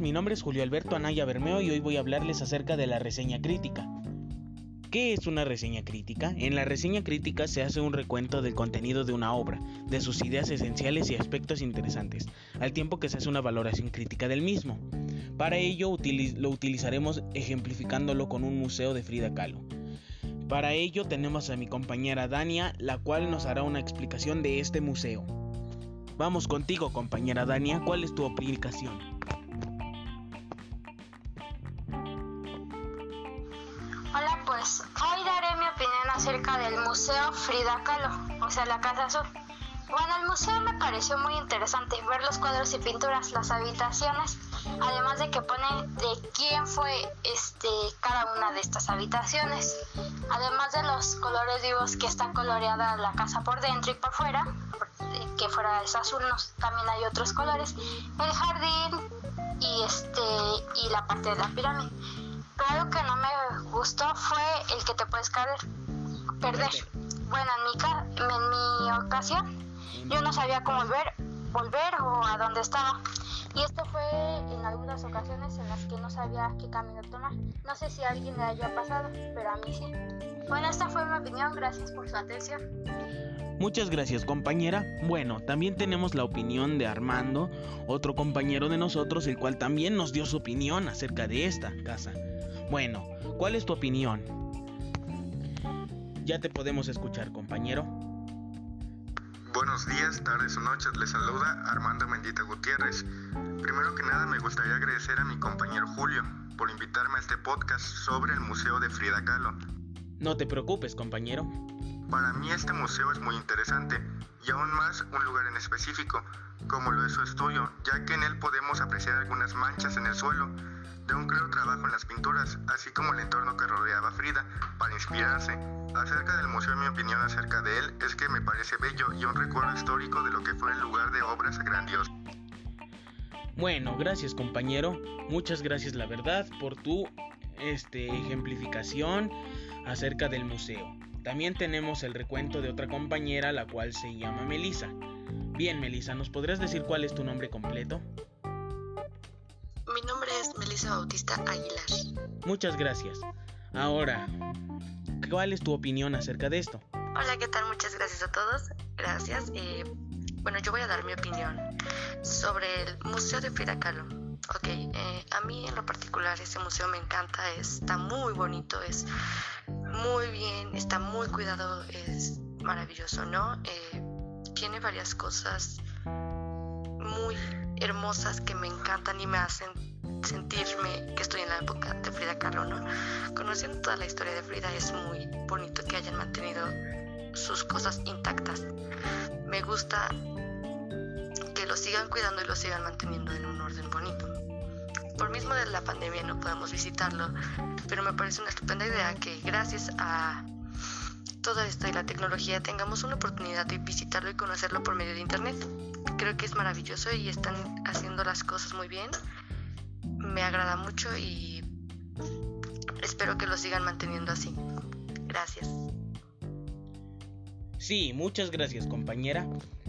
mi nombre es Julio Alberto Anaya Bermeo y hoy voy a hablarles acerca de la reseña crítica. ¿Qué es una reseña crítica? En la reseña crítica se hace un recuento del contenido de una obra, de sus ideas esenciales y aspectos interesantes, al tiempo que se hace una valoración crítica del mismo. Para ello lo utilizaremos ejemplificándolo con un museo de Frida Kahlo. Para ello tenemos a mi compañera Dania, la cual nos hará una explicación de este museo. Vamos contigo, compañera Dania, ¿cuál es tu aplicación? Acerca del Museo Frida Kahlo, o sea, la Casa Azul. Bueno, el museo me pareció muy interesante ver los cuadros y pinturas, las habitaciones, además de que pone de quién fue este cada una de estas habitaciones, además de los colores vivos que está coloreada la casa por dentro y por fuera, que fuera es azul, también hay otros colores, el jardín y este y la parte de la pirámide. Pero algo que no me gustó fue el que te puedes caer, perder. Bueno, en mi, en mi ocasión yo no sabía cómo volver, volver o a dónde estaba. Y esto fue en algunas ocasiones en las que no sabía qué camino tomar. No sé si a alguien le haya pasado, pero a mí sí. Bueno, esta fue mi opinión. Gracias por su atención. Muchas gracias compañera. Bueno, también tenemos la opinión de Armando, otro compañero de nosotros, el cual también nos dio su opinión acerca de esta casa. Bueno, ¿cuál es tu opinión? Ya te podemos escuchar, compañero. Buenos días, tardes o noches, les saluda Armando Mendita Gutiérrez. Primero que nada me gustaría agradecer a mi compañero Julio por invitarme a este podcast sobre el Museo de Frida Kahlo. No te preocupes, compañero. Para mí este museo es muy interesante y aún más un lugar en específico, como lo es su estudio, ya que en él podemos apreciar algunas manchas en el suelo de un claro trabajo en las pinturas, así como el entorno que rodeaba a Frida para inspirarse. Acerca del museo, mi opinión acerca de él es que me parece bello y un recuerdo histórico de lo que fue el lugar de obras grandiosas. Bueno, gracias compañero, muchas gracias la verdad por tu este, ejemplificación acerca del museo. También tenemos el recuento de otra compañera, la cual se llama Melisa. Bien, Melisa, ¿nos podrías decir cuál es tu nombre completo? Bautista Aguilar. Muchas gracias. Ahora, ¿cuál es tu opinión acerca de esto? Hola, ¿qué tal? Muchas gracias a todos. Gracias. Eh, bueno, yo voy a dar mi opinión sobre el Museo de Frida Kahlo. Ok, eh, a mí en lo particular ese museo me encanta, está muy bonito, es muy bien, está muy cuidado, es maravilloso, ¿no? Eh, tiene varias cosas muy hermosas que me encantan y me hacen sentirme que estoy en la época de Frida Kahlo, ¿no? Conociendo toda la historia de Frida es muy bonito que hayan mantenido sus cosas intactas. Me gusta que lo sigan cuidando y lo sigan manteniendo en un orden bonito. Por mismo de la pandemia no podemos visitarlo, pero me parece una estupenda idea que gracias a todo esto y la tecnología tengamos una oportunidad de visitarlo y conocerlo por medio de internet. Creo que es maravilloso y están haciendo las cosas muy bien. Me agrada mucho y espero que lo sigan manteniendo así. Gracias. Sí, muchas gracias compañera.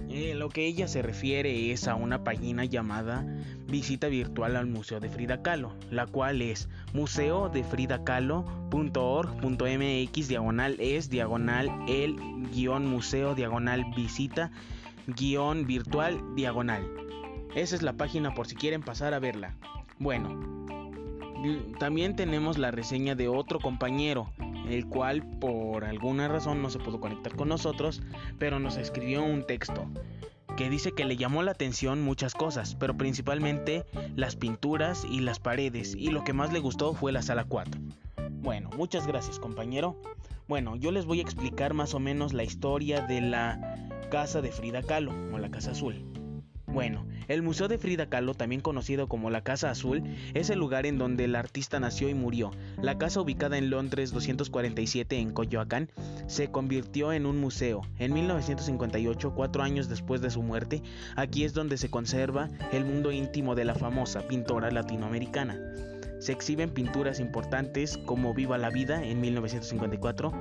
Eh, lo que ella se refiere es a una página llamada Visita Virtual al Museo de Frida Kahlo, la cual es museodefridacalo.org.mx diagonal es diagonal el guion museo diagonal visita guion virtual diagonal. Esa es la página por si quieren pasar a verla. Bueno, también tenemos la reseña de otro compañero, el cual por alguna razón no se pudo conectar con nosotros, pero nos escribió un texto que dice que le llamó la atención muchas cosas, pero principalmente las pinturas y las paredes, y lo que más le gustó fue la sala 4. Bueno, muchas gracias compañero. Bueno, yo les voy a explicar más o menos la historia de la casa de Frida Kahlo, o la Casa Azul. Bueno, el Museo de Frida Kahlo, también conocido como la Casa Azul, es el lugar en donde el artista nació y murió. La casa ubicada en Londres 247 en Coyoacán se convirtió en un museo. En 1958, cuatro años después de su muerte, aquí es donde se conserva el mundo íntimo de la famosa pintora latinoamericana. Se exhiben pinturas importantes como Viva la Vida en 1954,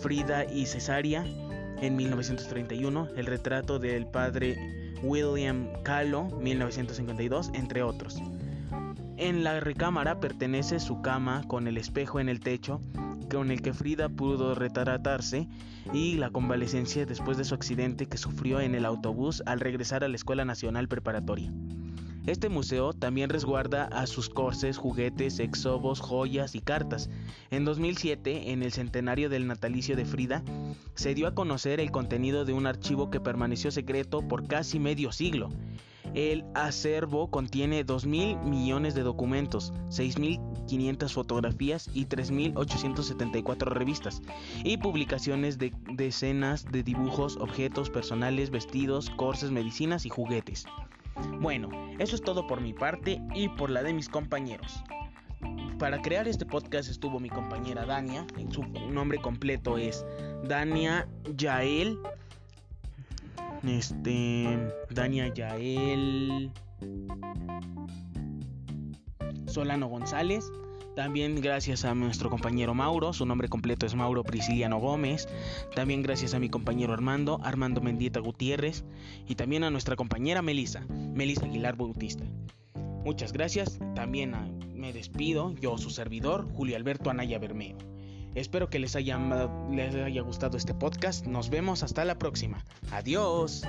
Frida y Cesaria en 1931, el retrato del padre William Kahlo, 1952, entre otros. En la recámara pertenece su cama con el espejo en el techo con el que Frida pudo retratarse y la convalecencia después de su accidente que sufrió en el autobús al regresar a la Escuela Nacional Preparatoria. Este museo también resguarda a sus corces, juguetes, exobos, joyas y cartas. En 2007, en el centenario del natalicio de Frida, se dio a conocer el contenido de un archivo que permaneció secreto por casi medio siglo. El acervo contiene 2.000 millones de documentos, 6.500 fotografías y 3.874 revistas y publicaciones de decenas de dibujos, objetos personales, vestidos, corses, medicinas y juguetes. Bueno, eso es todo por mi parte y por la de mis compañeros. Para crear este podcast estuvo mi compañera Dania, su nombre completo es Dania Yael este. Dania Yael. Solano González. También gracias a nuestro compañero Mauro, su nombre completo es Mauro Prisciliano Gómez. También gracias a mi compañero Armando, Armando Mendieta Gutiérrez. Y también a nuestra compañera Melisa, Melisa Aguilar Bautista. Muchas gracias. También me despido, yo su servidor, Julio Alberto Anaya Bermeo. Espero que les haya, les haya gustado este podcast. Nos vemos hasta la próxima. Adiós.